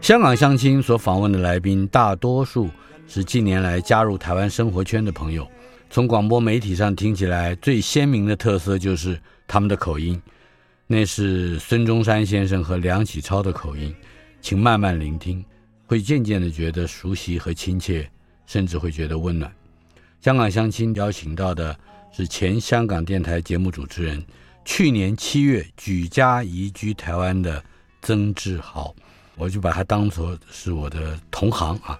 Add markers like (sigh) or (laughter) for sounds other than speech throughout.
香港相亲所访问的来宾，大多数是近年来加入台湾生活圈的朋友。从广播媒体上听起来，最鲜明的特色就是他们的口音，那是孙中山先生和梁启超的口音。请慢慢聆听，会渐渐的觉得熟悉和亲切，甚至会觉得温暖。香港相亲邀请到的是前香港电台节目主持人，去年七月举家移居台湾的曾志豪。我就把他当做是我的同行啊，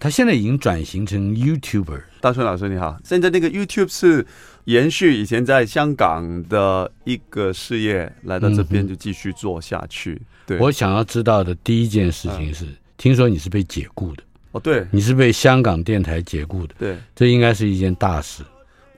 他现在已经转型成 YouTuber。大春老师你好，现在那个 YouTube 是延续以前在香港的一个事业，来到这边就继续做下去。嗯、对，我想要知道的第一件事情是，嗯、听说你是被解雇的。哦，对，你是被香港电台解雇的，对，这应该是一件大事。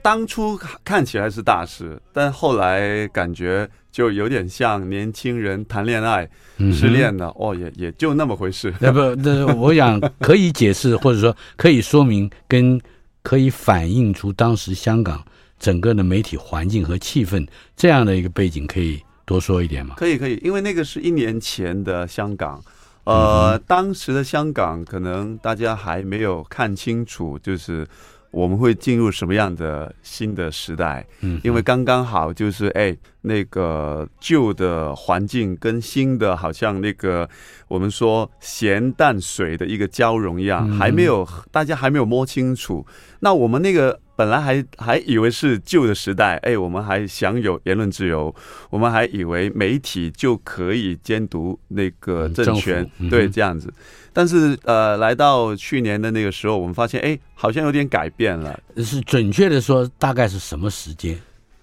当初看起来是大事，但后来感觉就有点像年轻人谈恋爱失恋了，哦，也也就那么回事。那 (laughs) 不，那我想可以解释，或者说可以说明，跟可以反映出当时香港整个的媒体环境和气氛这样的一个背景，可以多说一点吗？可以，可以，因为那个是一年前的香港，呃，当时的香港可能大家还没有看清楚，就是。我们会进入什么样的新的时代？嗯，因为刚刚好就是哎，那个旧的环境跟新的，好像那个我们说咸淡水的一个交融一样，还没有大家还没有摸清楚。那我们那个本来还还以为是旧的时代，哎，我们还享有言论自由，我们还以为媒体就可以监督那个政权，对，这样子。但是，呃，来到去年的那个时候，我们发现，哎，好像有点改变了。是准确的说，大概是什么时间？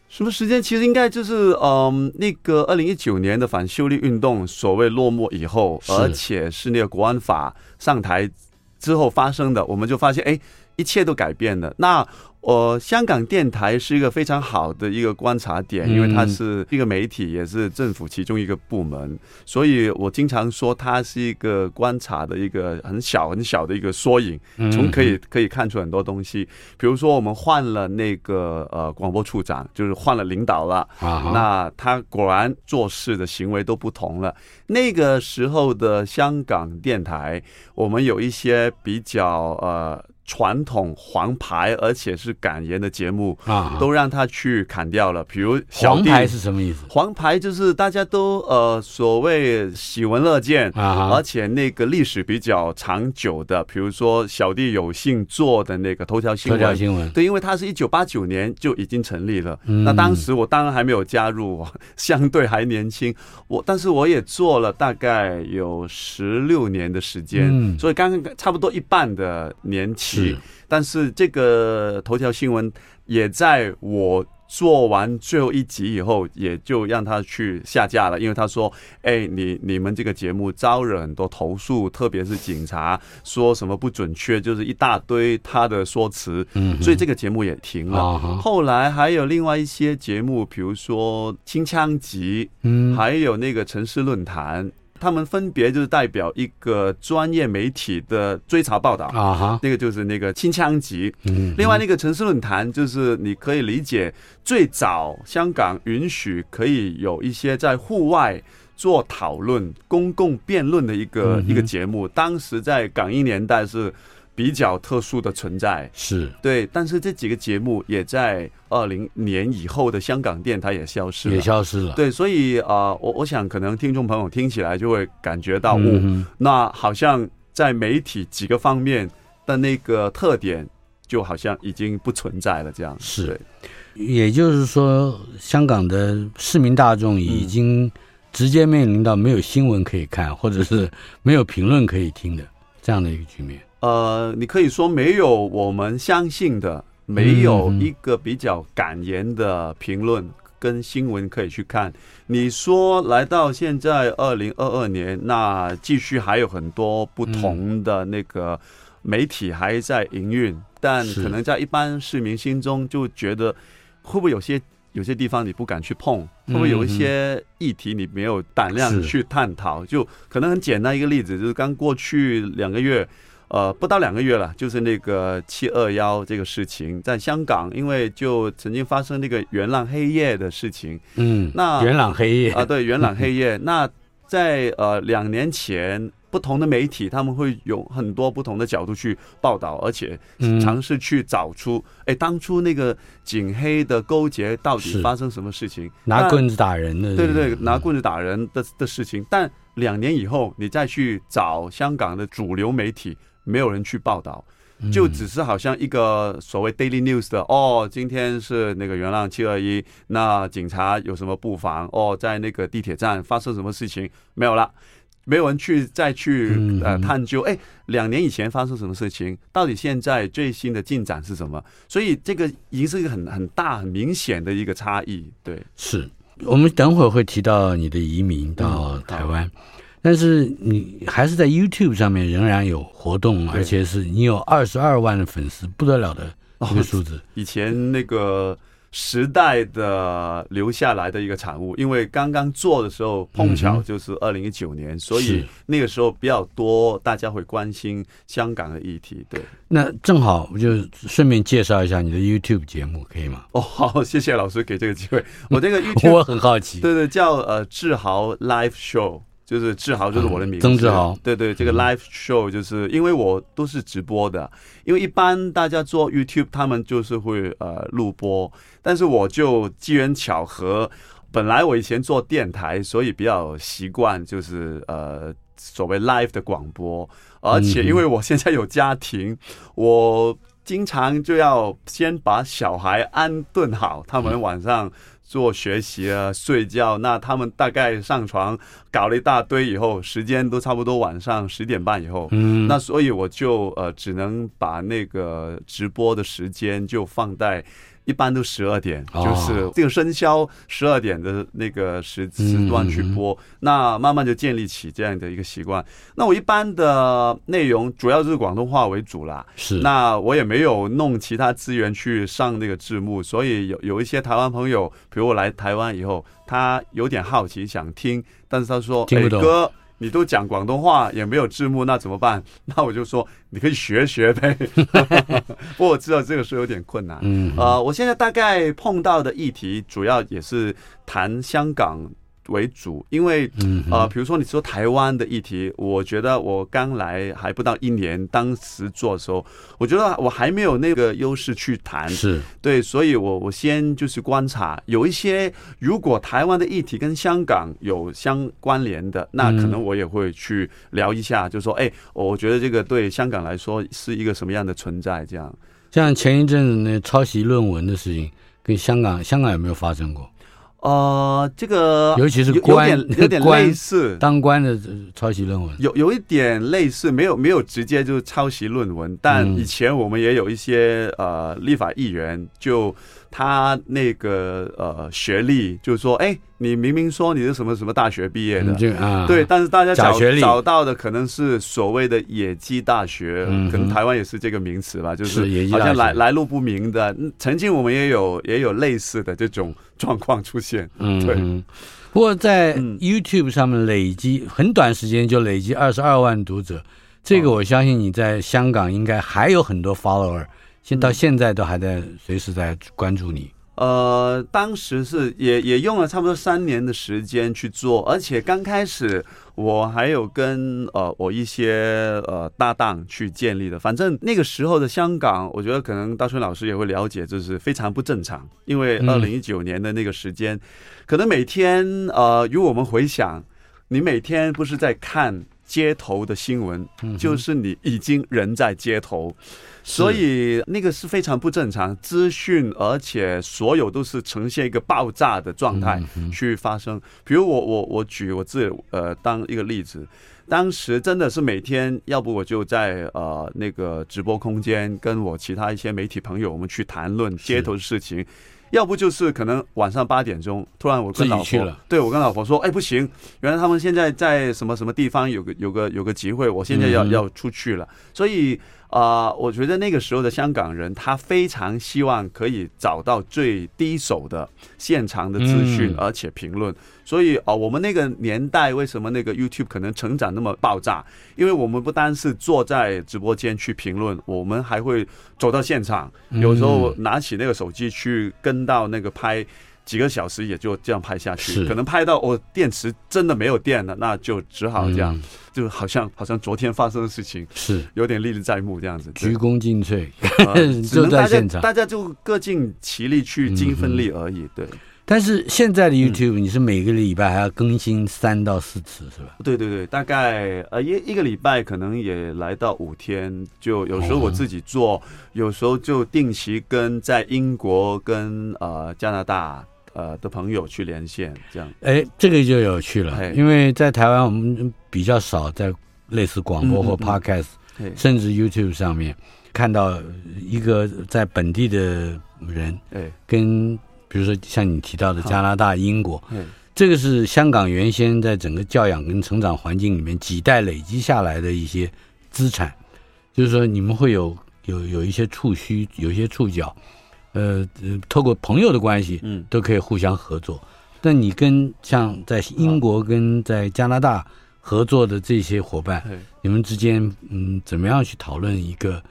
什么时间？其实应该就是，嗯、呃，那个二零一九年的反修例运动所谓落幕以后，而且是那个国安法上台之后发生的，我们就发现，哎，一切都改变了。那呃，香港电台是一个非常好的一个观察点，因为它是一个媒体，也是政府其中一个部门，所以我经常说它是一个观察的一个很小很小的一个缩影，从可以可以看出很多东西。比如说，我们换了那个呃广播处长，就是换了领导了，那他果然做事的行为都不同了。那个时候的香港电台，我们有一些比较呃。传统黄牌，而且是感言的节目啊，都让他去砍掉了。比如黄牌是什么意思？黄牌就是大家都呃所谓喜闻乐见啊，而且那个历史比较长久的，比如说小弟有幸做的那个头条新闻。头条新闻对，因为他是一九八九年就已经成立了。嗯、那当时我当然还没有加入，(laughs) 相对还年轻。我但是我也做了大概有十六年的时间，嗯、所以刚刚差不多一半的年轻。是，但是这个头条新闻也在我做完最后一集以后，也就让他去下架了，因为他说：“哎，你你们这个节目招惹很多投诉，特别是警察说什么不准确，就是一大堆他的说辞，嗯，所以这个节目也停了。后来还有另外一些节目，比如说《清枪集》，嗯，还有那个《城市论坛》。”他们分别就是代表一个专业媒体的追查报道啊，那个就是那个清枪集。嗯另外那个城市论坛，就是你可以理解最早香港允许可以有一些在户外做讨论、公共辩论的一个一个节目。当时在港英年代是。比较特殊的存在，是对。但是这几个节目也在二零年以后的香港电台也消失了，也消失了。对，所以啊、呃，我我想可能听众朋友听起来就会感觉到，嗯、哦，那好像在媒体几个方面的那个特点，就好像已经不存在了，这样是。也就是说，香港的市民大众已经直接面临到没有新闻可以看，或者是没有评论可以听的这样的一个局面。呃，你可以说没有我们相信的，没有一个比较敢言的评论跟新闻可以去看。你说来到现在二零二二年，那继续还有很多不同的那个媒体还在营运，但可能在一般市民心中就觉得。会不会有些有些地方你不敢去碰？会不会有一些议题你没有胆量去探讨？就可能很简单一个例子，就是刚过去两个月，呃，不到两个月了，就是那个七二幺这个事情，在香港，因为就曾经发生那个元朗黑夜的事情。嗯，那元朗黑夜啊，对，元朗黑夜。那在呃两年前。不同的媒体，他们会有很多不同的角度去报道，而且尝试去找出，哎、嗯，当初那个警黑的勾结到底发生什么事情？拿棍子打人的，对对对，拿棍子打人的的事情。嗯、但两年以后，你再去找香港的主流媒体，没有人去报道，就只是好像一个所谓 daily news 的，哦，今天是那个元朗七二一，那警察有什么布防？哦，在那个地铁站发生什么事情？没有了。没有人去再去呃探究，哎，两年以前发生什么事情？到底现在最新的进展是什么？所以这个已经是一个很很大很明显的一个差异。对，是我们等会儿会提到你的移民到台湾，嗯、但是你还是在 YouTube 上面仍然有活动，而且是你有二十二万的粉丝，不得了的一个数字。哦、以前那个。时代的留下来的一个产物，因为刚刚做的时候碰巧就是二零一九年，所以那个时候比较多大家会关心香港的议题。对，那正好我就顺便介绍一下你的 YouTube 节目，可以吗？哦，(laughs) 好，谢谢老师给这个机会。我这个 (laughs) YouTube 我很好奇，对对，叫呃志豪 Live Show。就是志豪，就是我的名字。曾志豪，对对，这个 live show 就是因为我都是直播的，因为一般大家做 YouTube，他们就是会呃录播，但是我就机缘巧合，本来我以前做电台，所以比较习惯就是呃所谓 live 的广播，而且因为我现在有家庭，我经常就要先把小孩安顿好，他们晚上。做学习啊，睡觉，那他们大概上床搞了一大堆以后，时间都差不多晚上十点半以后，嗯，那所以我就呃只能把那个直播的时间就放在。一般都十二点，就是这个生肖十二点的那个时时段去播，那慢慢就建立起这样的一个习惯。那我一般的内容主要是广东话为主啦，是。那我也没有弄其他资源去上那个字幕，所以有有一些台湾朋友，比如我来台湾以后，他有点好奇想听，但是他说：“哎哥。”你都讲广东话也没有字幕，那怎么办？(laughs) 那我就说你可以学学呗。(laughs) 不过我知道这个是有点困难。嗯，呃，我现在大概碰到的议题主要也是谈香港。为主，因为呃，比如说你说台湾的议题，我觉得我刚来还不到一年，当时做的时候，我觉得我还没有那个优势去谈，是对，所以我我先就是观察，有一些如果台湾的议题跟香港有相关联的，那可能我也会去聊一下，就说哎，我觉得这个对香港来说是一个什么样的存在，这样。像前一阵子那抄袭论文的事情，跟香港香港有没有发生过？呃，这个尤其是官有点有点 (laughs) 类似。当官的抄袭论文，有有一点类似，没有没有直接就是抄袭论文，但以前我们也有一些呃立法议员就。他那个呃学历，就是说，哎，你明明说你是什么什么大学毕业的，啊、对，但是大家找找到的可能是所谓的野鸡大学，嗯、可能台湾也是这个名词吧，就是好像来来路不明的。曾经我们也有也有类似的这种状况出现，嗯，对。不过在 YouTube 上面累积很短时间就累积二十二万读者，这个我相信你在香港应该还有很多 follower。现到现在都还在随时在关注你。呃，当时是也也用了差不多三年的时间去做，而且刚开始我还有跟呃我一些呃搭档去建立的。反正那个时候的香港，我觉得可能大春老师也会了解，就是非常不正常。因为二零一九年的那个时间，嗯、可能每天呃，如果我们回想，你每天不是在看街头的新闻，嗯、就是你已经人在街头。所以那个是非常不正常，资讯，而且所有都是呈现一个爆炸的状态去发生。比如我我我举我自己呃当一个例子，当时真的是每天，要不我就在呃那个直播空间跟我其他一些媒体朋友，我们去谈论街头的事情。要不就是可能晚上八点钟，突然我跟老婆，对我跟老婆说，哎，不行，原来他们现在在什么什么地方有个有个有个集会，我现在要要出去了。所以啊，我觉得那个时候的香港人，他非常希望可以找到最低手的现场的资讯，而且评论。所以啊，我们那个年代为什么那个 YouTube 可能成长那么爆炸？因为我们不单是坐在直播间去评论，我们还会走到现场，有时候拿起那个手机去跟到那个拍几个小时，也就这样拍下去。可能拍到我电池真的没有电了，那就只好这样，就好像好像昨天发生的事情是。有点历历在目这样子，鞠躬尽瘁，(laughs) 只能大家大家就各尽其力去尽分力而已，对。但是现在的 YouTube，你是每个礼拜还要更新三到四次，是吧？对对对，大概呃一一个礼拜可能也来到五天，就有时候我自己做，有时候就定期跟在英国跟呃加拿大呃的朋友去连线，这样。哎，这个就有趣了，因为在台湾我们比较少在类似广播或 Podcast，甚至 YouTube 上面看到一个在本地的人，哎，跟。比如说像你提到的加拿大、英国，这个是香港原先在整个教养跟成长环境里面几代累积下来的一些资产，就是说你们会有有有一些触须，有一些触角，呃，透过朋友的关系，嗯，都可以互相合作。那你跟像在英国跟在加拿大合作的这些伙伴，你们之间嗯，怎么样去讨论一个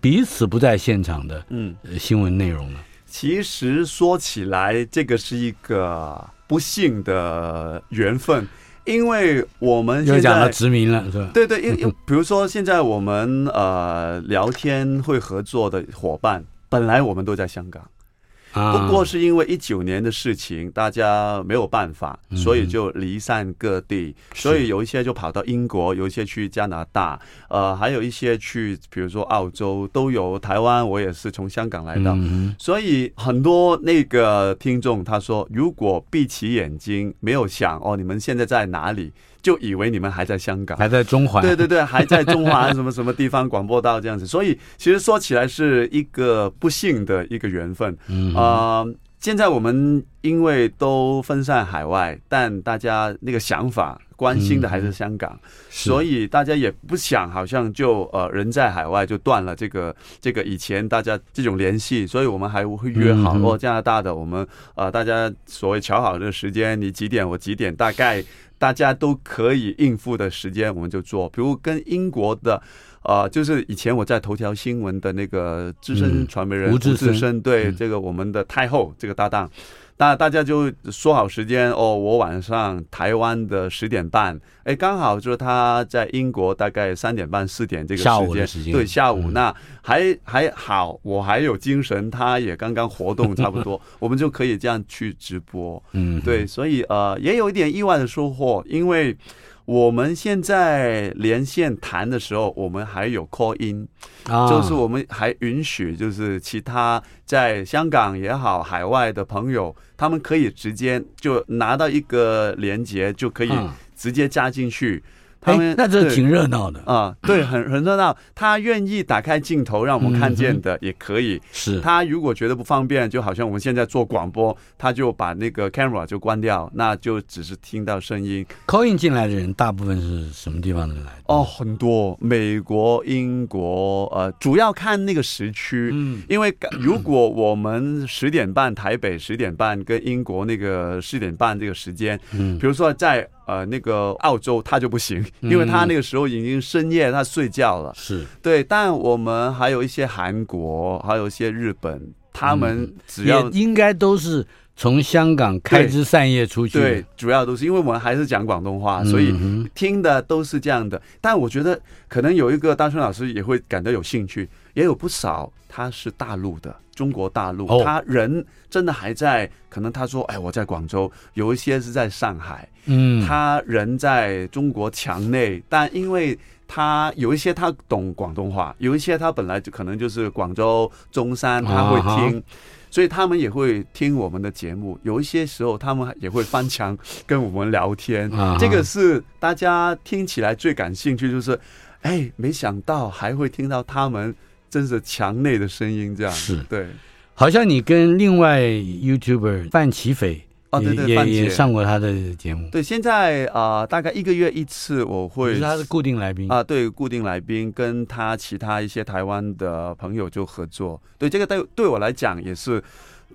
彼此不在现场的嗯新闻内容呢？其实说起来，这个是一个不幸的缘分，因为我们现在讲到殖民了，是吧？对对，因为比如说现在我们呃聊天会合作的伙伴，本来我们都在香港。不过是因为一九年的事情，大家没有办法，所以就离散各地。所以有一些就跑到英国，有一些去加拿大，呃，还有一些去，比如说澳洲都有。台湾我也是从香港来的，所以很多那个听众他说，如果闭起眼睛没有想哦，你们现在在哪里？就以为你们还在香港，还在中环，对对对，还在中环什么什么地方广播道这样子，所以其实说起来是一个不幸的一个缘分。嗯啊、呃，现在我们因为都分散海外，但大家那个想法关心的还是香港，嗯、所以大家也不想好像就呃人在海外就断了这个这个以前大家这种联系，所以我们还会约好哦，加拿大的我们呃大家所谓瞧好这个时间，你几点我几点大概。大家都可以应付的时间，我们就做。比如跟英国的，呃，就是以前我在头条新闻的那个资深传媒人吴志森，对这个我们的太后这个搭档。那大家就说好时间哦，我晚上台湾的十点半，哎，刚好就是他在英国大概三点半四点这个时间，对，下午那还还好，我还有精神，他也刚刚活动差不多，(laughs) 我们就可以这样去直播，嗯，对，所以呃也有一点意外的收获，因为。我们现在连线谈的时候，我们还有 call in，就是我们还允许，就是其他在香港也好，海外的朋友，他们可以直接就拿到一个连接，就可以直接加进去。他们那这挺热闹的啊，对，很很热闹。他愿意打开镜头让我们看见的也可以。是他如果觉得不方便，就好像我们现在做广播，他就把那个 camera 就关掉，那就只是听到声音。call in 进来的人大部分是什么地方的人来？哦，很多，美国、英国，呃，主要看那个时区。嗯，因为如果我们十点半台北十点半跟英国那个四点半这个时间，嗯，比如说在。呃，那个澳洲他就不行，因为他那个时候已经深夜，他睡觉了。是。对，但我们还有一些韩国，还有一些日本，他们只要应该都是从香港开枝散叶出去。对，主要都是因为我们还是讲广东话，所以听的都是这样的。但我觉得可能有一个大春老师也会感到有兴趣，也有不少他是大陆的。中国大陆，他人真的还在，可能他说：“哎，我在广州。”有一些是在上海，嗯，他人在中国墙内，但因为他有一些他懂广东话，有一些他本来就可能就是广州中山，他会听，所以他们也会听我们的节目。有一些时候，他们也会翻墙跟我们聊天。这个是大家听起来最感兴趣，就是哎，没想到还会听到他们。真是墙内的声音，这样是对，好像你跟另外 YouTuber 范奇斐哦，对对，也也上过他的节目。对，现在啊、呃，大概一个月一次，我会，是他是固定来宾啊，对，固定来宾跟他其他一些台湾的朋友就合作。对，这个对对我来讲也是，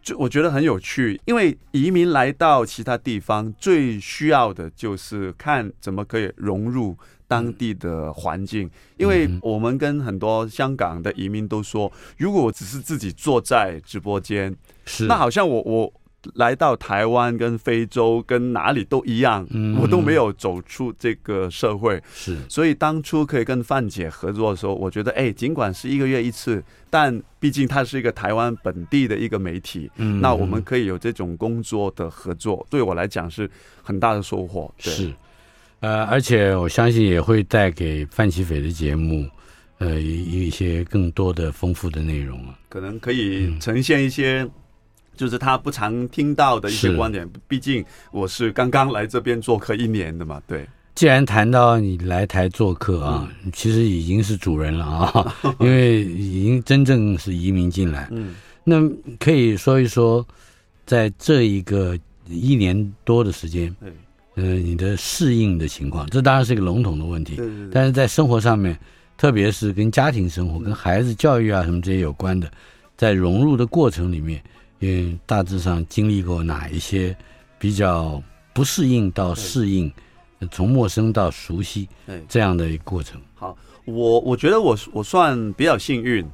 就我觉得很有趣，因为移民来到其他地方，最需要的就是看怎么可以融入。当地的环境，因为我们跟很多香港的移民都说，如果我只是自己坐在直播间，是那好像我我来到台湾跟非洲跟哪里都一样，我都没有走出这个社会。是，所以当初可以跟范姐合作的时候，我觉得，哎，尽管是一个月一次，但毕竟它是一个台湾本地的一个媒体，嗯那我们可以有这种工作的合作，对我来讲是很大的收获。对。是。呃，而且我相信也会带给范琪斐的节目，呃，一一些更多的丰富的内容啊，可能可以呈现一些，就是他不常听到的一些观点。嗯、毕竟我是刚刚来这边做客一年的嘛，对。既然谈到你来台做客啊，嗯、其实已经是主人了啊，(laughs) 因为已经真正是移民进来。嗯，那可以说一说，在这一个一年多的时间。呃，你的适应的情况，这当然是一个笼统的问题。对对对。但是在生活上面，特别是跟家庭生活、跟孩子教育啊什么这些有关的，在融入的过程里面，嗯，大致上经历过哪一些比较不适应到适应，从陌生到熟悉，这样的一个过程。好，我我觉得我我算比较幸运。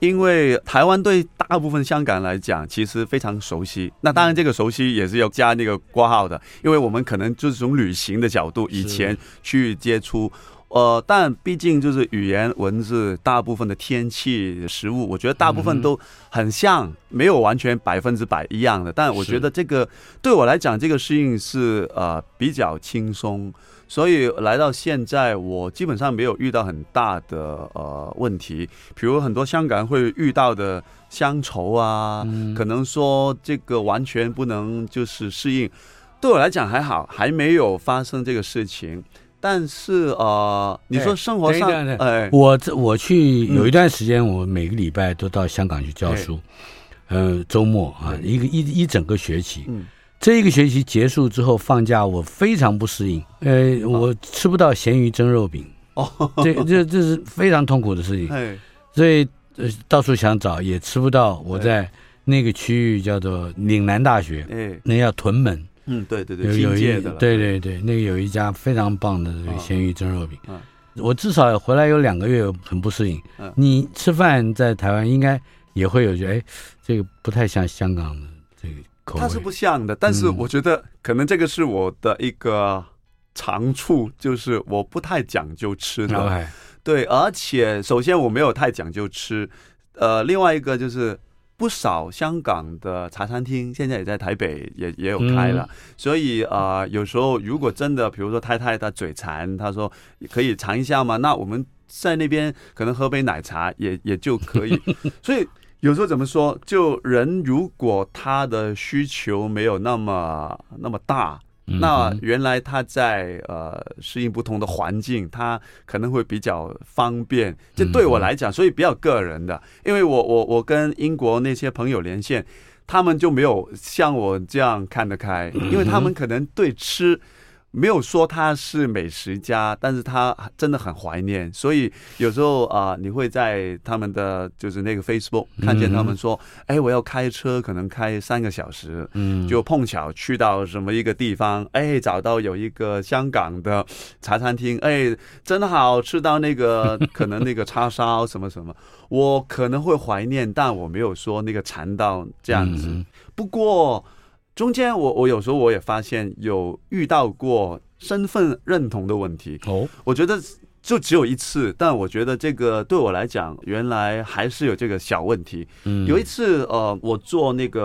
因为台湾对大部分香港人来讲，其实非常熟悉。那当然，这个熟悉也是要加那个挂号的，因为我们可能就是从旅行的角度以前去接触。呃，但毕竟就是语言、文字，大部分的天气、食物，我觉得大部分都很像，没有完全百分之百一样的。但我觉得这个对我来讲，这个适应是呃比较轻松。所以来到现在，我基本上没有遇到很大的呃问题。比如很多香港人会遇到的乡愁啊，可能说这个完全不能就是适应。对我来讲还好，还没有发生这个事情。但是呃，你说生活上，哎，我这我去有一段时间，我每个礼拜都到香港去教书，嗯，周末啊，一个一一整个学期，嗯，这一个学期结束之后放假，我非常不适应，呃，我吃不到咸鱼蒸肉饼，哦，这这这是非常痛苦的事情，所以呃到处想找也吃不到。我在那个区域叫做岭南大学，哎，那叫屯门。嗯，对对对，有有一对对对，那个有一家非常棒的这个咸鱼蒸肉饼，嗯，我至少回来有两个月很不适应。嗯，你吃饭在台湾应该也会有觉得，哎，这个不太像香港的这个口味。它是不像的，但是我觉得可能这个是我的一个长处，就是我不太讲究吃的。对，而且首先我没有太讲究吃，呃，另外一个就是。不少香港的茶餐厅现在也在台北也也有开了，嗯、所以啊、呃，有时候如果真的，比如说太太她嘴馋，她说可以尝一下嘛？那我们在那边可能喝杯奶茶也 (laughs) 也就可以。(laughs) 所以有时候怎么说，就人如果他的需求没有那么那么大。那原来他在呃适应不同的环境，他可能会比较方便。这对我来讲，所以比较个人的，因为我我我跟英国那些朋友连线，他们就没有像我这样看得开，因为他们可能对吃没有说他是美食家，但是他真的很怀念，所以有时候啊、呃，你会在他们的就是那个 Facebook 看见他们说，哎、嗯，我要开车，可能开三个小时，嗯，就碰巧去到什么一个地方，哎，找到有一个香港的茶餐厅，哎，真好，吃到那个可能那个叉烧什么什么，(laughs) 我可能会怀念，但我没有说那个馋到这样子，嗯、不过。中间我我有时候我也发现有遇到过身份认同的问题哦，我觉得就只有一次，但我觉得这个对我来讲原来还是有这个小问题。嗯，有一次呃，我坐那个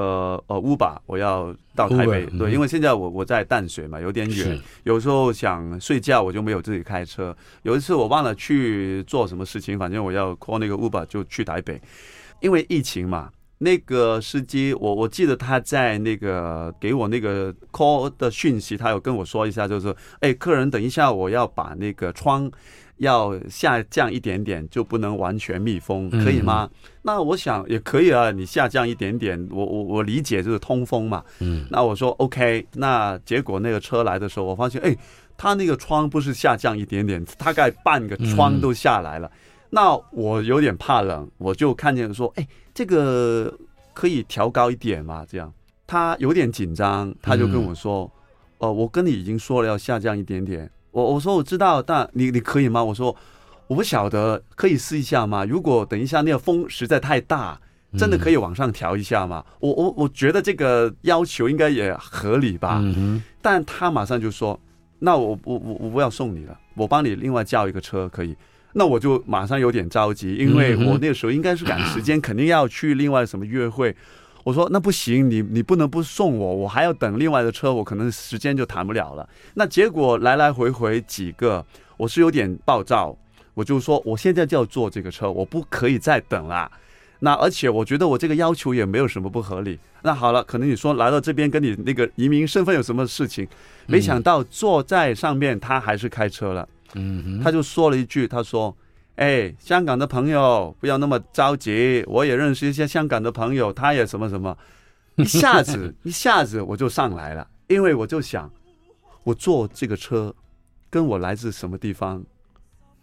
呃 Uber，我要到台北，对，因为现在我我在淡水嘛，有点远，有时候想睡觉我就没有自己开车。有一次我忘了去做什么事情，反正我要 call 那个 Uber 就去台北，因为疫情嘛。那个司机，我我记得他在那个给我那个 call 的讯息，他有跟我说一下，就是，哎，客人，等一下我要把那个窗要下降一点点，就不能完全密封，可以吗？嗯、那我想也可以啊，你下降一点点，我我我理解就是通风嘛。嗯，那我说 OK，那结果那个车来的时候，我发现，哎，他那个窗不是下降一点点，大概半个窗都下来了。嗯那我有点怕冷，我就看见说，哎，这个可以调高一点嘛？这样，他有点紧张，他就跟我说，哦、嗯呃，我跟你已经说了要下降一点点。我我说我知道，但你你可以吗？我说我不晓得，可以试一下吗？如果等一下那个风实在太大，真的可以往上调一下吗？嗯、我我我觉得这个要求应该也合理吧。嗯。但他马上就说，那我我我我不要送你了，我帮你另外叫一个车可以。那我就马上有点着急，因为我那个时候应该是赶时间，(clears throat) 肯定要去另外什么约会。我说那不行，你你不能不送我，我还要等另外的车，我可能时间就谈不了了。那结果来来回回几个，我是有点暴躁，我就说我现在就要坐这个车，我不可以再等了。那而且我觉得我这个要求也没有什么不合理。那好了，可能你说来到这边跟你那个移民身份有什么事情？没想到坐在上面他还是开车了。嗯，他就说了一句，他说：“哎，香港的朋友不要那么着急，我也认识一些香港的朋友，他也什么什么。(laughs) ”一下子，一下子我就上来了，因为我就想，我坐这个车，跟我来自什么地方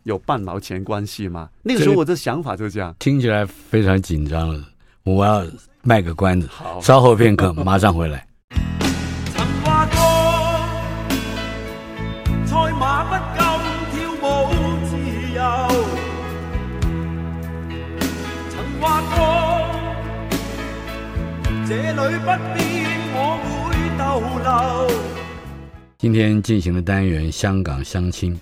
有半毛钱关系吗？那个时候我的想法就这样，听起来非常紧张了。我要卖个关子，好，稍后片刻，马上回来。这里不变，我会逗留。今天进行的单元《香港相亲》，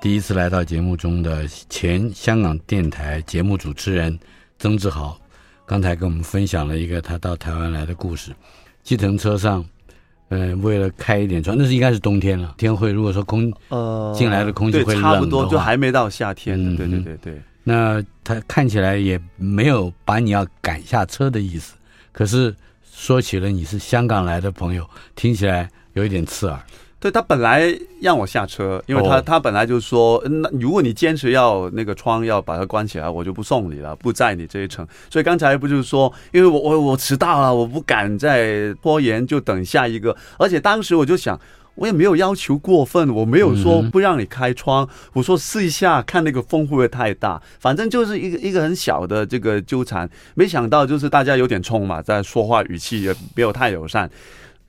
第一次来到节目中的前香港电台节目主持人曾志豪，刚才跟我们分享了一个他到台湾来的故事。计程车上，嗯、呃，为了开一点窗，那是应该是冬天了，天会如果说空呃进来的空气会冷的话，差不多就还没到夏天。嗯，对对对对。那他看起来也没有把你要赶下车的意思，可是。说起了你是香港来的朋友，听起来有一点刺耳。对，他本来让我下车，因为他、oh. 他本来就说，那如果你坚持要那个窗要把它关起来，我就不送你了，不在你这一层。所以刚才不就是说，因为我我我迟到了，我不敢再拖延，就等下一个。而且当时我就想。我也没有要求过分，我没有说不让你开窗，嗯、我说试一下看那个风会不会太大，反正就是一个一个很小的这个纠缠。没想到就是大家有点冲嘛，在说话语气也没有太友善。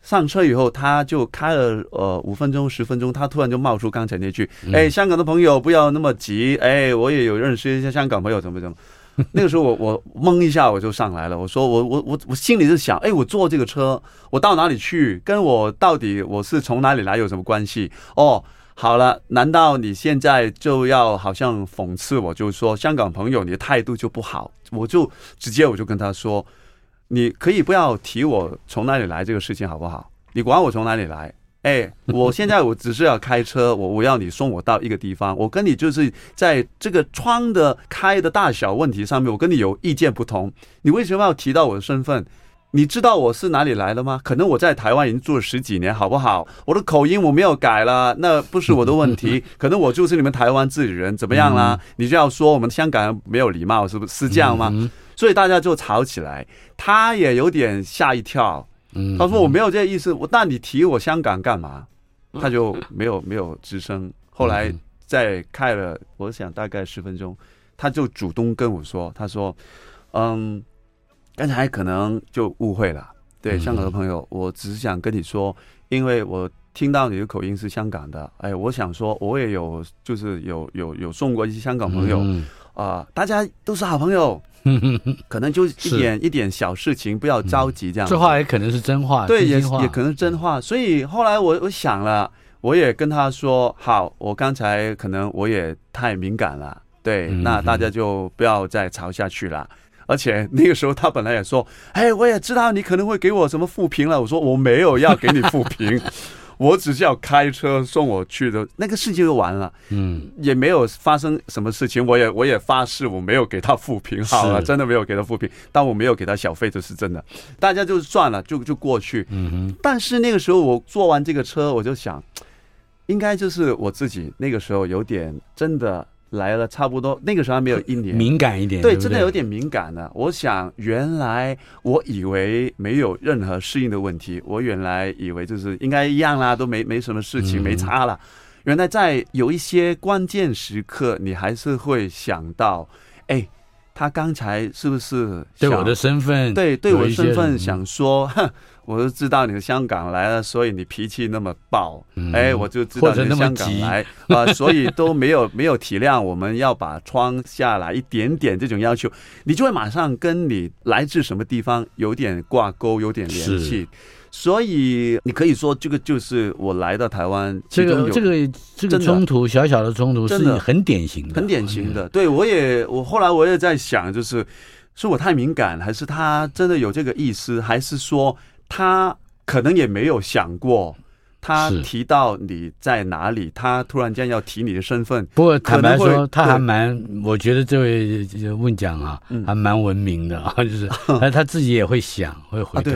上车以后他就开了呃五分钟十分钟，他突然就冒出刚才那句：“哎，香港的朋友不要那么急，哎，我也有认识一些香港朋友，怎么怎么。” (laughs) 那个时候我我懵一下我就上来了，我说我我我我心里是想，哎，我坐这个车我到哪里去？跟我到底我是从哪里来有什么关系？哦，好了，难道你现在就要好像讽刺我，就是说香港朋友你的态度就不好？我就直接我就跟他说，你可以不要提我从哪里来这个事情好不好？你管我从哪里来？哎，我现在我只是要开车，我我要你送我到一个地方，我跟你就是在这个窗的开的大小问题上面，我跟你有意见不同。你为什么要提到我的身份？你知道我是哪里来的吗？可能我在台湾已经住了十几年，好不好？我的口音我没有改了，那不是我的问题。可能我就是你们台湾自己人，怎么样啦？你就要说我们香港人没有礼貌，是不是是这样吗？所以大家就吵起来，他也有点吓一跳。他说：“我没有这个意思，我那你提我香港干嘛？他就没有没有吱声。后来再开了，我想大概十分钟，他就主动跟我说：“他说，嗯，刚才可能就误会了。对，香港的朋友，我只是想跟你说，因为我听到你的口音是香港的，哎，我想说，我也有就是有有有送过一些香港朋友啊，大家都是好朋友。” (laughs) 可能就一点一点小事情，不要着急这样。这话也可能是真话，对，也也可能是真话。所以后来我我想了，我也跟他说：好，我刚才可能我也太敏感了，对，那大家就不要再吵下去了。而且那个时候他本来也说：哎，我也知道你可能会给我什么负评了。我说我没有要给你负评。(laughs) 我只是要开车送我去的，那个事情就完了，嗯，也没有发生什么事情。我也我也发誓我没有给他负评，好了，真的没有给他负评，但我没有给他小费，这是真的。大家就算了，就就过去。嗯哼。但是那个时候我坐完这个车，我就想，应该就是我自己那个时候有点真的。来了，差不多那个时候还没有一年，敏感一点，对，真的有点敏感的。我想，原来我以为没有任何适应的问题，我原来以为就是应该一样啦，都没没什么事情，没差了。原来在有一些关键时刻，你还是会想到，哎，他刚才是不是对我的身份？对，对我的身份想说，哼。我就知道你是香港来了，所以你脾气那么暴，哎，我就知道你是香港来啊，所以都没有没有体谅我们要把窗下来一点点这种要求，你就会马上跟你来自什么地方有点挂钩，有点联系，所以你可以说这个就是我来到台湾，这个这个这个冲突小小的冲突是很典型的，很典型的。对，我也我后来我也在想，就是是我太敏感，还是他真的有这个意思，还是说？他可能也没有想过，他提到你在哪里，他突然间要提你的身份。不过坦白说，他还蛮，我觉得这位问讲啊，还蛮文明的啊，(laughs) 就是他 (laughs) 他自己也会想，会回头。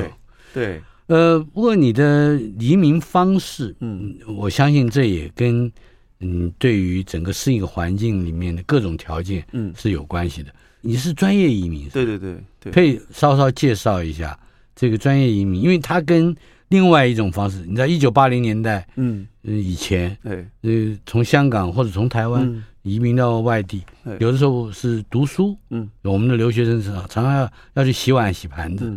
对，呃，不过你的移民方式，嗯，我相信这也跟嗯，对于整个适应环境里面的各种条件，嗯，是有关系的。你是专业移民，对对对对，可以稍稍介绍一下。这个专业移民，因为他跟另外一种方式，你知道，一九八零年代，嗯，以前，对，呃，从香港或者从台湾移民到外地，有的时候是读书，嗯，我们的留学生是常常要要去洗碗洗盘子，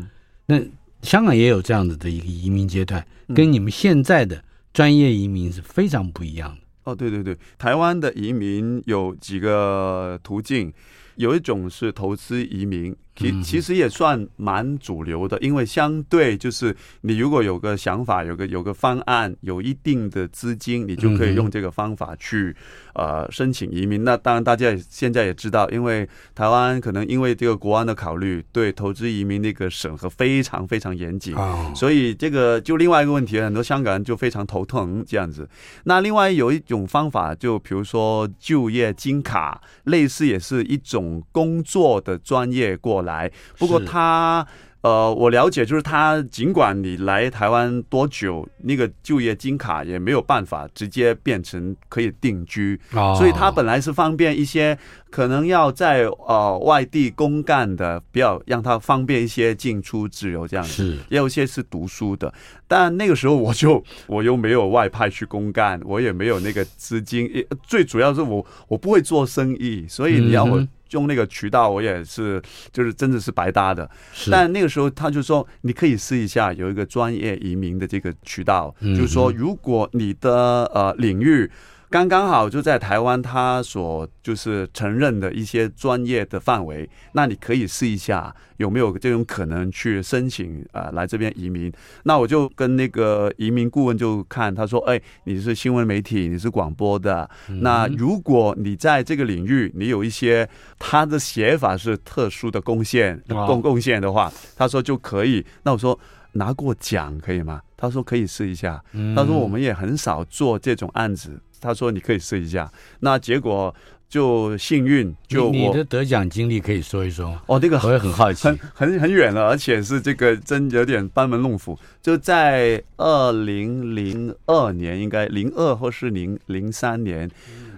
那香港也有这样子的一个移民阶段，跟你们现在的专业移民是非常不一样的。哦，对对对，台湾的移民有几个途径，有一种是投资移民。其其实也算蛮主流的，因为相对就是你如果有个想法，有个有个方案，有一定的资金，你就可以用这个方法去呃申请移民。那当然大家也现在也知道，因为台湾可能因为这个国安的考虑，对投资移民那个审核非常非常严谨，所以这个就另外一个问题，很多香港人就非常头疼这样子。那另外有一种方法，就比如说就业金卡，类似也是一种工作的专业过来。不过他，呃，我了解，就是他尽管你来台湾多久，那个就业金卡也没有办法直接变成可以定居，哦、所以他本来是方便一些可能要在呃外地公干的，比较让他方便一些进出自由这样子。是，也有一些是读书的，但那个时候我就 (laughs) 我又没有外派去公干，我也没有那个资金，最主要是我我不会做生意，所以你要我。嗯用那个渠道，我也是，就是真的是白搭的。但那个时候他就说，你可以试一下有一个专业移民的这个渠道，就是说，如果你的呃领域。刚刚好就在台湾，他所就是承认的一些专业的范围，那你可以试一下有没有这种可能去申请啊、呃、来这边移民。那我就跟那个移民顾问就看，他说：“哎，你是新闻媒体，你是广播的，那如果你在这个领域你有一些他的写法是特殊的贡献贡贡献的话，他说就可以。那我说拿过奖可以吗？他说可以试一下。他说我们也很少做这种案子。”他说：“你可以试一下。”那结果就幸运，就你的得奖经历可以说一说哦。那个我也很好奇，很很很远了，而且是这个真有点班门弄斧。就在二零零二年，应该零二或是零零三年，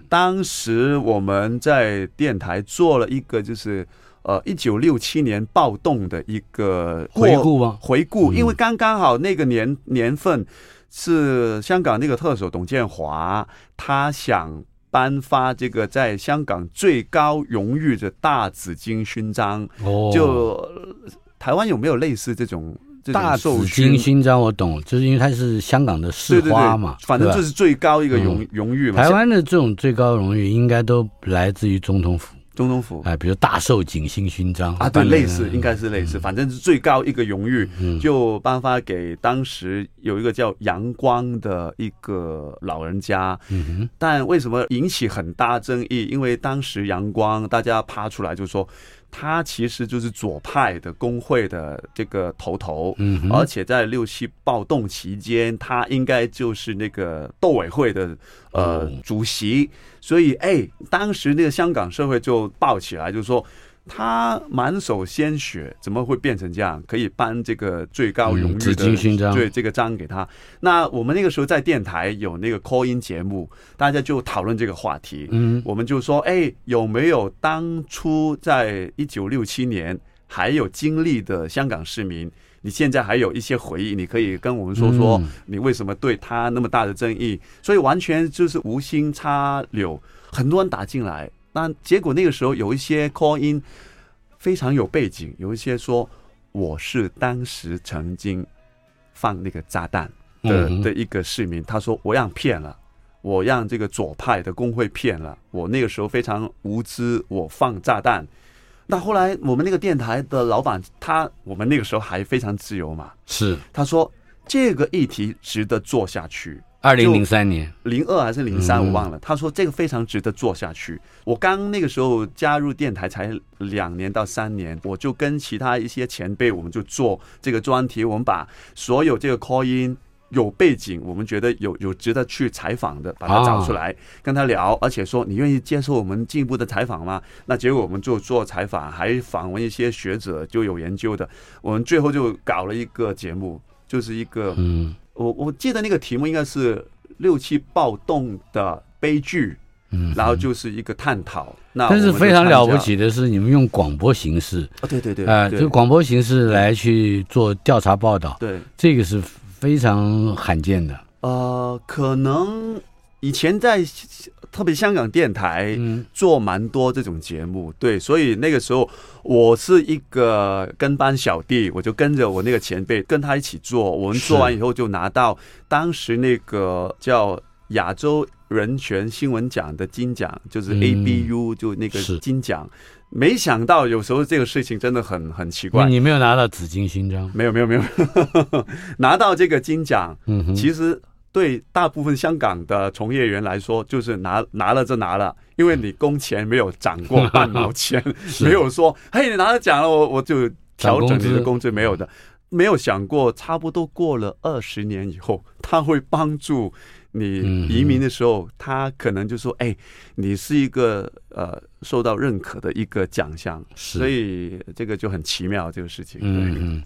当时我们在电台做了一个，就是呃一九六七年暴动的一个回顾吗？回顾，因为刚刚好那个年年份。是香港那个特首董建华，他想颁发这个在香港最高荣誉的大紫荆勋章。哦，就台湾有没有类似这种？大紫荆勋章我懂，就是因为它是香港的市花嘛，对对对，反正这是最高一个荣荣誉嘛。台湾的这种最高荣誉应该都来自于总统府，总统府哎，比如大寿景星勋章啊，对，类似应该是类似，反正是最高一个荣誉，嗯、就颁发给当时有一个叫杨光的一个老人家。嗯哼，但为什么引起很大争议？因为当时杨光大家爬出来就说。他其实就是左派的工会的这个头头，嗯，而且在六七暴动期间，他应该就是那个斗委会的呃主席，所以哎，当时那个香港社会就爆起来，就是说。他满手鲜血，怎么会变成这样？可以颁这个最高荣誉的勋章，对这个章给他。那我们那个时候在电台有那个 call in 节目，大家就讨论这个话题。嗯，我们就说，哎，有没有当初在一九六七年还有经历的香港市民？你现在还有一些回忆，你可以跟我们说说，你为什么对他那么大的争议？所以完全就是无心插柳，很多人打进来。那结果那个时候有一些 call in 非常有背景，有一些说我是当时曾经放那个炸弹的的一个市民，他说我让骗了，我让这个左派的工会骗了，我那个时候非常无知，我放炸弹。那后来我们那个电台的老板，他我们那个时候还非常自由嘛，是他说这个议题值得做下去。二零零三年，零二还是零三，我忘了。他说这个非常值得做下去。我刚那个时候加入电台才两年到三年，我就跟其他一些前辈，我们就做这个专题。我们把所有这个 call in 有背景，我们觉得有有值得去采访的，把它找出来跟他聊，而且说你愿意接受我们进一步的采访吗？那结果我们就做采访，还访问一些学者，就有研究的。我们最后就搞了一个节目，就是一个嗯。我我记得那个题目应该是六七暴动的悲剧，嗯，然后就是一个探讨。那但是非常了不起的是，你们用广播形式啊，对对对，啊，就广播形式来去做调查报道，对，这个是非常罕见的。呃，可能以前在。特别香港电台做蛮多这种节目，对，所以那个时候我是一个跟班小弟，我就跟着我那个前辈跟他一起做。我们做完以后就拿到当时那个叫亚洲人权新闻奖的金奖，就是 ABU 就那个金奖。没想到有时候这个事情真的很很奇怪。你没有拿到紫金勋章？没有没有没有，(laughs) 拿到这个金奖，嗯，其实。对大部分香港的从业员来说，就是拿拿了就拿了，因为你工钱没有涨过半毛钱，(laughs) 没有说嘿，你拿了奖了，我我就调整你的工资，没有的，没有想过差不多过了二十年以后，他会帮助你移民的时候，他可能就说哎，你是一个呃受到认可的一个奖项，所以这个就很奇妙这个事情。嗯嗯。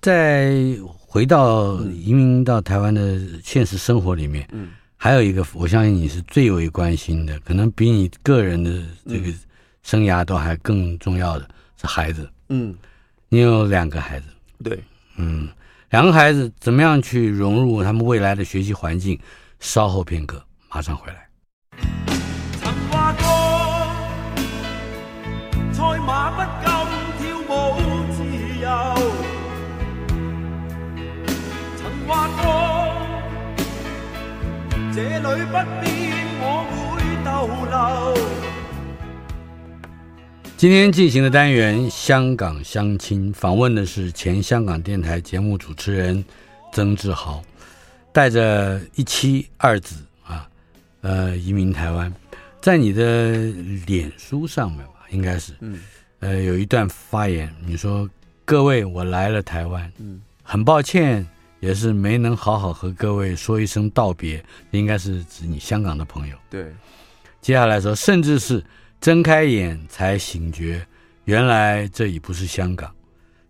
再回到移民到台湾的现实生活里面，嗯，还有一个，我相信你是最为关心的，可能比你个人的这个生涯都还更重要的是孩子，嗯，你有两个孩子，对，嗯，两个孩子怎么样去融入他们未来的学习环境？稍后片刻，马上回来。这里不必我会逗留。今天进行的单元《香港相亲》，访问的是前香港电台节目主持人曾志豪，带着一妻二子啊，呃，移民台湾。在你的脸书上面吧，应该是，嗯，呃，有一段发言，你说：“各位，我来了台湾，嗯，很抱歉。”也是没能好好和各位说一声道别，应该是指你香港的朋友。对，接下来说，甚至是睁开眼才醒觉，原来这已不是香港。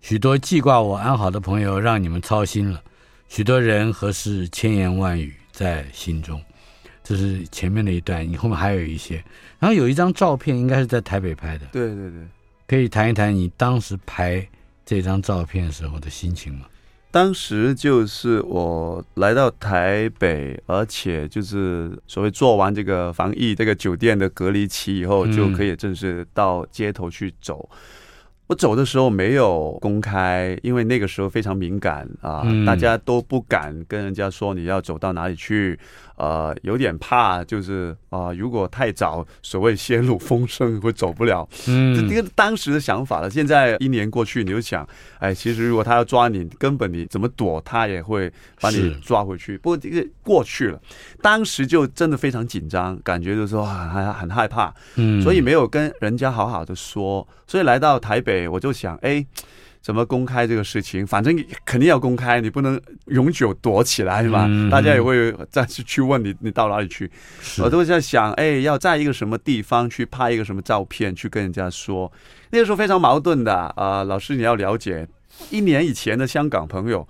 许多记挂我安好的朋友让你们操心了，许多人和事千言万语在心中。这是前面的一段，你后面还有一些。然后有一张照片，应该是在台北拍的。对对对，可以谈一谈你当时拍这张照片时候的心情吗？当时就是我来到台北，而且就是所谓做完这个防疫这个酒店的隔离期以后，就可以正式到街头去走。嗯我走的时候没有公开，因为那个时候非常敏感啊，嗯、大家都不敢跟人家说你要走到哪里去。呃，有点怕，就是啊、呃，如果太早，所谓泄露风声会走不了。嗯，这个当时的想法了。现在一年过去，你就想，哎，其实如果他要抓你，根本你怎么躲，他也会把你抓回去。不过这个过去了，当时就真的非常紧张，感觉就是说很很害怕。嗯，所以没有跟人家好好的说。所以来到台北，我就想，哎。怎么公开这个事情？反正肯定要公开，你不能永久躲起来嘛。嗯、大家也会再次去问你，你到哪里去？我都在想，哎，要在一个什么地方去拍一个什么照片，去跟人家说。那个时候非常矛盾的啊、呃，老师你要了解，一年以前的香港朋友，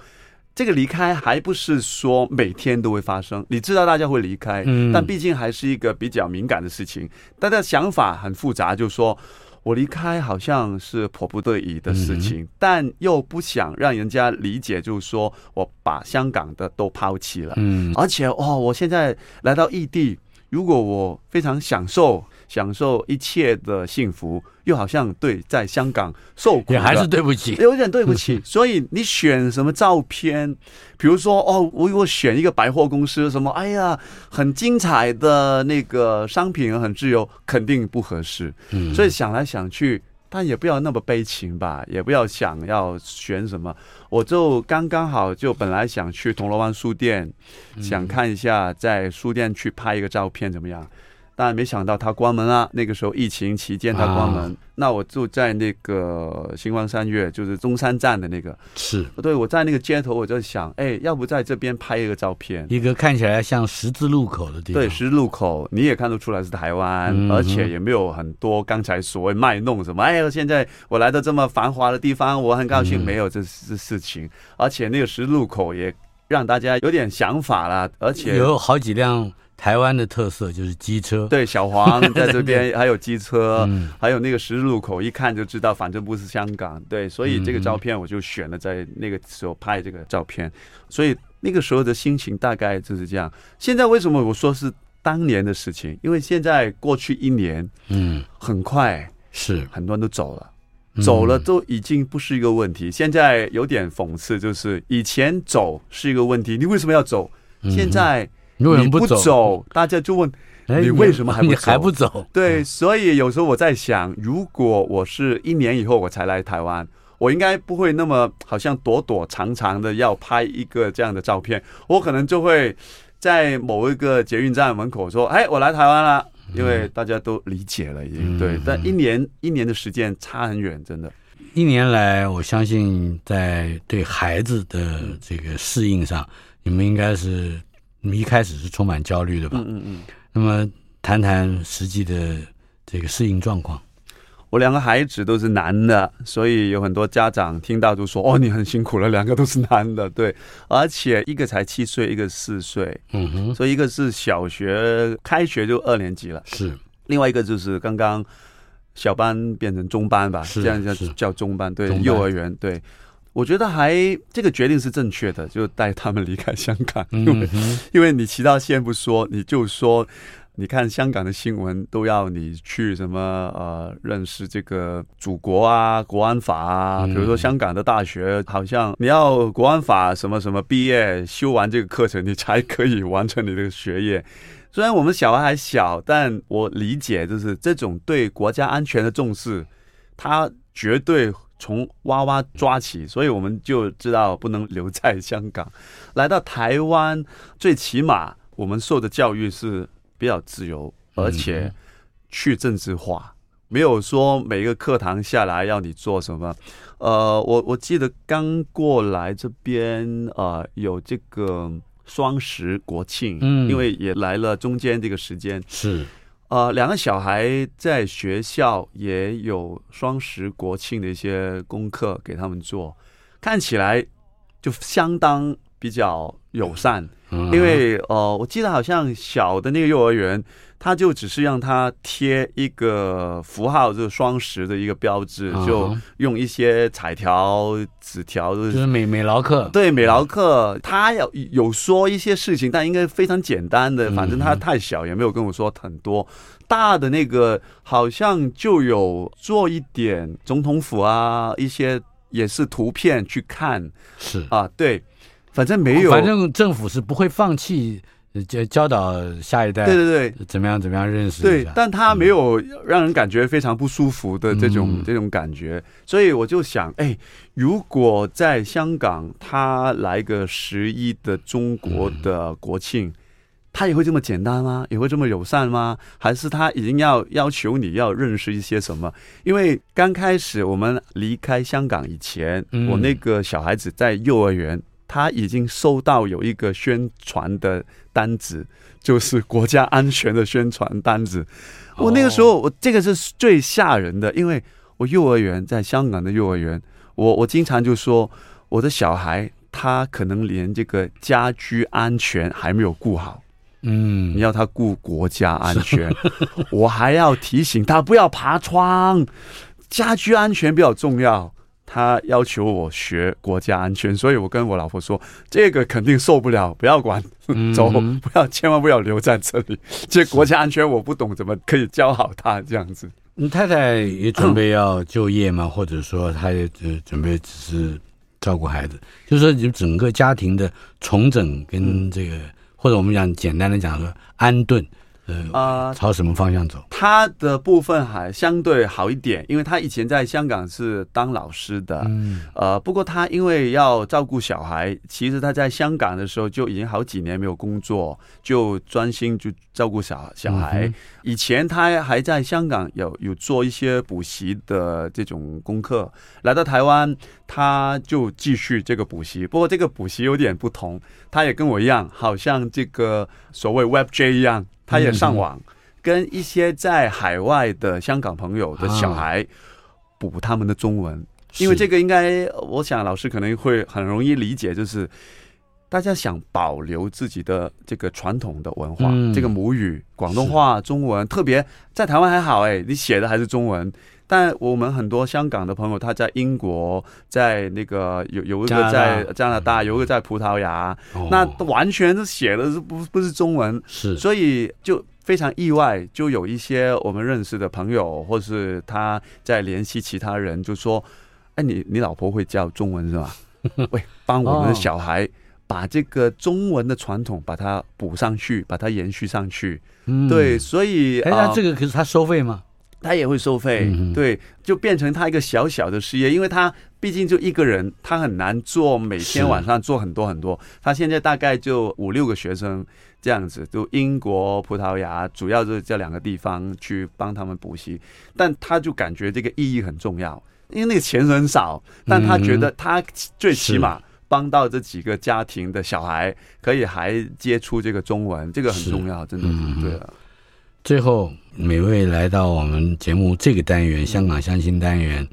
这个离开还不是说每天都会发生。你知道大家会离开，嗯、但毕竟还是一个比较敏感的事情，大家想法很复杂，就是说。我离开好像是迫不得已的事情，嗯、但又不想让人家理解，就是说我把香港的都抛弃了。嗯，而且哦，我现在来到异地，如果我非常享受。享受一切的幸福，又好像对在香港受苦，也还是对不起，有点对不起。(laughs) 所以你选什么照片？比如说，哦，我我选一个百货公司，什么？哎呀，很精彩的那个商品，很自由，肯定不合适。嗯，所以想来想去，但也不要那么悲情吧，也不要想要选什么。我就刚刚好，就本来想去铜锣湾书店，想看一下在书店去拍一个照片，怎么样？但没想到他关门了。那个时候疫情期间他关门，啊、那我住在那个星光三月，就是中山站的那个。是，对，我在那个街头，我就想，哎，要不在这边拍一个照片，一个看起来像十字路口的地方。对，十字路口，你也看得出来是台湾，嗯、而且也没有很多刚才所谓卖弄什么。哎呀，现在我来到这么繁华的地方，我很高兴，没有这这事情。嗯、而且那个十字路口也让大家有点想法了，而且有好几辆。台湾的特色就是机车，对，小黄在这边 (laughs) 还有机车，嗯、还有那个十字路口，一看就知道，反正不是香港，对，所以这个照片我就选了在那个时候拍这个照片，所以那个时候的心情大概就是这样。现在为什么我说是当年的事情？因为现在过去一年，嗯，很快是很多人都走了，嗯、走了都已经不是一个问题。现在有点讽刺，就是以前走是一个问题，你为什么要走？现在。你不走，大家就问你为什么还不 (laughs) 走？还不走？对，所以有时候我在想，如果我是一年以后我才来台湾，我应该不会那么好像躲躲藏藏的要拍一个这样的照片，我可能就会在某一个捷运站门口说：“哎，我来台湾了。”因为大家都理解了，已经对。但一年一年的时间差很远，真的。一年来，我相信在对孩子的这个适应上，你们应该是。你们一开始是充满焦虑的吧？嗯嗯嗯。那么谈谈实际的这个适应状况。我两个孩子都是男的，所以有很多家长听到就说：“哦，你很辛苦了，两个都是男的。”对，而且一个才七岁，一个四岁。嗯哼。所以一个是小学开学就二年级了，是。另外一个就是刚刚小班变成中班吧，是这样叫叫中班，对，幼儿园对。我觉得还这个决定是正确的，就带他们离开香港，因为、嗯、因为你其他先不说，你就说，你看香港的新闻都要你去什么呃认识这个祖国啊，国安法啊，比如说香港的大学，好像你要国安法什么什么毕业修完这个课程，你才可以完成你的学业。(laughs) 虽然我们小孩还小，但我理解就是这种对国家安全的重视，他绝对。从娃娃抓起，所以我们就知道不能留在香港。来到台湾，最起码我们受的教育是比较自由，而且去政治化，没有说每个课堂下来要你做什么。呃，我我记得刚过来这边，呃，有这个双十国庆，嗯，因为也来了中间这个时间是。呃，两个小孩在学校也有双十国庆的一些功课给他们做，看起来就相当比较友善，因为呃，我记得好像小的那个幼儿园。他就只是让他贴一个符号，就是双十的一个标志，就用一些彩条、纸条，就是美美劳克。对，美劳课，他有有说一些事情，但应该非常简单的。反正他太小，也没有跟我说很多。大的那个好像就有做一点总统府啊，一些也是图片去看。是啊，对，反正没有，反正政府是不会放弃。教教导下一代，对对对，怎么样怎么样认识？对，但他没有让人感觉非常不舒服的这种、嗯、这种感觉，所以我就想，哎，如果在香港他来个十一的中国的国庆，嗯、他也会这么简单吗？也会这么友善吗？还是他已经要要求你要认识一些什么？因为刚开始我们离开香港以前，嗯、我那个小孩子在幼儿园。他已经收到有一个宣传的单子，就是国家安全的宣传单子。我那个时候，我这个是最吓人的，因为我幼儿园在香港的幼儿园，我我经常就说我的小孩他可能连这个家居安全还没有顾好，嗯，你要他顾国家安全，(laughs) 我还要提醒他不要爬窗，家居安全比较重要。他要求我学国家安全，所以我跟我老婆说，这个肯定受不了，不要管，(laughs) 走，不要，千万不要留在这里。这国家安全我不懂，怎么可以教好他这样子？你太太也准备要就业吗？或者说，她也准备只是照顾孩子？就是说，你整个家庭的重整跟这个，或者我们讲简单的讲说安顿。呃，朝什么方向走？他的部分还相对好一点，因为他以前在香港是当老师的。嗯，呃，不过他因为要照顾小孩，其实他在香港的时候就已经好几年没有工作，就专心就照顾小小孩。嗯、以前他还在香港有有做一些补习的这种功课，来到台湾他就继续这个补习。不过这个补习有点不同，他也跟我一样，好像这个所谓 Web J 一样。他也上网，跟一些在海外的香港朋友的小孩补他们的中文，因为这个应该，我想老师可能会很容易理解，就是大家想保留自己的这个传统的文化，这个母语广东话、中文，特别在台湾还好，哎，你写的还是中文，但我们很多香港的朋友，他在英国，在那个有有一个在加拿大，有一个在葡萄牙，那完全是写的是不不是中文，是，所以就非常意外，就有一些我们认识的朋友，或是他在联系其他人，就说：“哎，你你老婆会教中文是吧？(laughs) 喂，帮我们的小孩把这个中文的传统把它补上去，把它延续上去。”对，所以哎，那这个可是他收费吗？他也会收费，嗯、对，就变成他一个小小的事业，因为他毕竟就一个人，他很难做每天晚上做很多很多。他现在大概就五六个学生这样子，就英国、葡萄牙，主要就是这两个地方去帮他们补习。但他就感觉这个意义很重要，因为那个钱很少，但他觉得他最起码帮到这几个家庭的小孩，可以还接触这个中文，这个很重要，真的，嗯、对啊。最后，每位来到我们节目这个单元“香港相亲单元”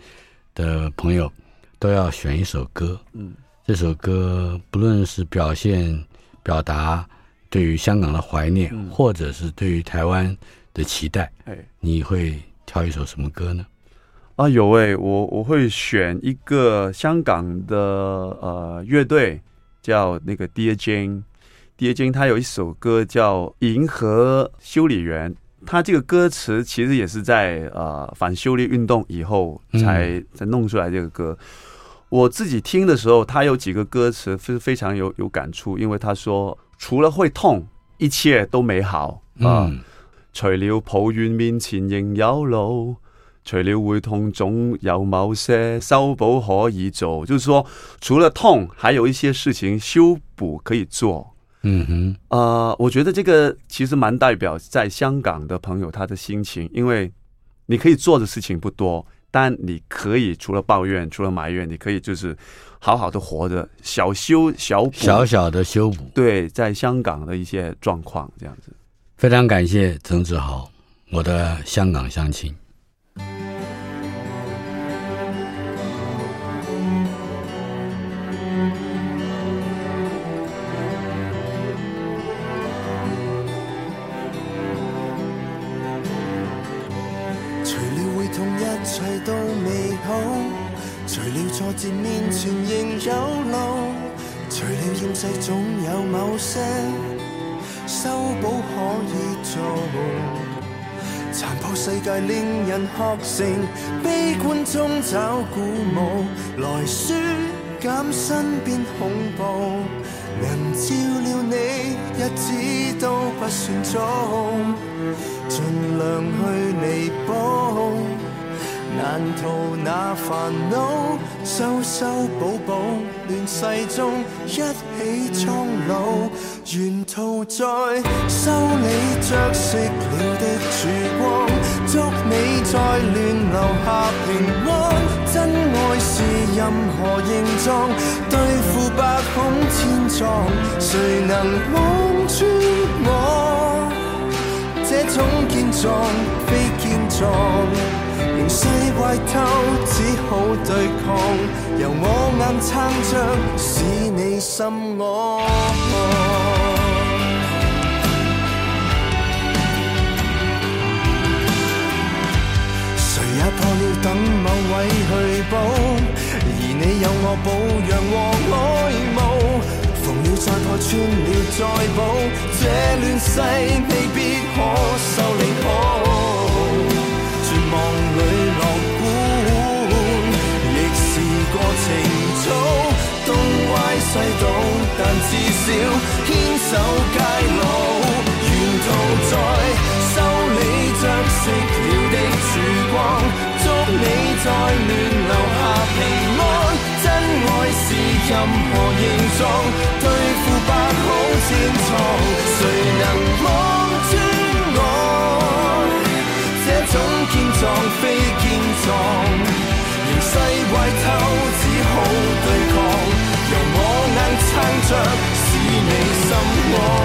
的朋友，都要选一首歌。嗯，这首歌不论是表现、表达对于香港的怀念，嗯、或者是对于台湾的期待，哎，你会挑一首什么歌呢？啊，有哎，我我会选一个香港的呃乐队，叫那个 Dear Jane。Dear Jane 他有一首歌叫《银河修理员》。他这个歌词其实也是在呃反修例运动以后才才弄出来这个歌。我自己听的时候，他有几个歌词是非常有有感触，因为他说除了会痛，一切都美好啊。除了抱怨面前仍有路，除了会痛，总有某些修补可以做。就是说，除了痛，还有一些事情修补可以做。嗯哼，呃，我觉得这个其实蛮代表在香港的朋友他的心情，因为你可以做的事情不多，但你可以除了抱怨，除了埋怨，你可以就是好好的活着，小修小补，小小的修补。对，在香港的一些状况这样子。非常感谢曾志豪，我的香港乡亲。世总有某些修补可以做。残破世界令人学成，悲观中找鼓舞，来舒减身边恐怖。能照料你，日子都不算早，尽量去弥补。难逃那烦恼，修修补补，世中一起苍老。沿途在修理着熄了的曙光，祝你在乱留下平安。真爱是任何形状，对付百孔千疮，谁能望穿我？这种健壮非健壮。形势坏透，只好对抗，由我硬撑着，使你心安。谁也破了等某位去补，而你有我保养和爱慕，缝了再破，穿了再补，这乱世未必可修理好。东歪西倒，但至少牵手偕老。沿途在修理着熄了的曙光，祝你在乱留下平安。真爱是任何形状，对付百孔千疮，谁能望穿我这？种健壮非健壮，形势坏透，只好对心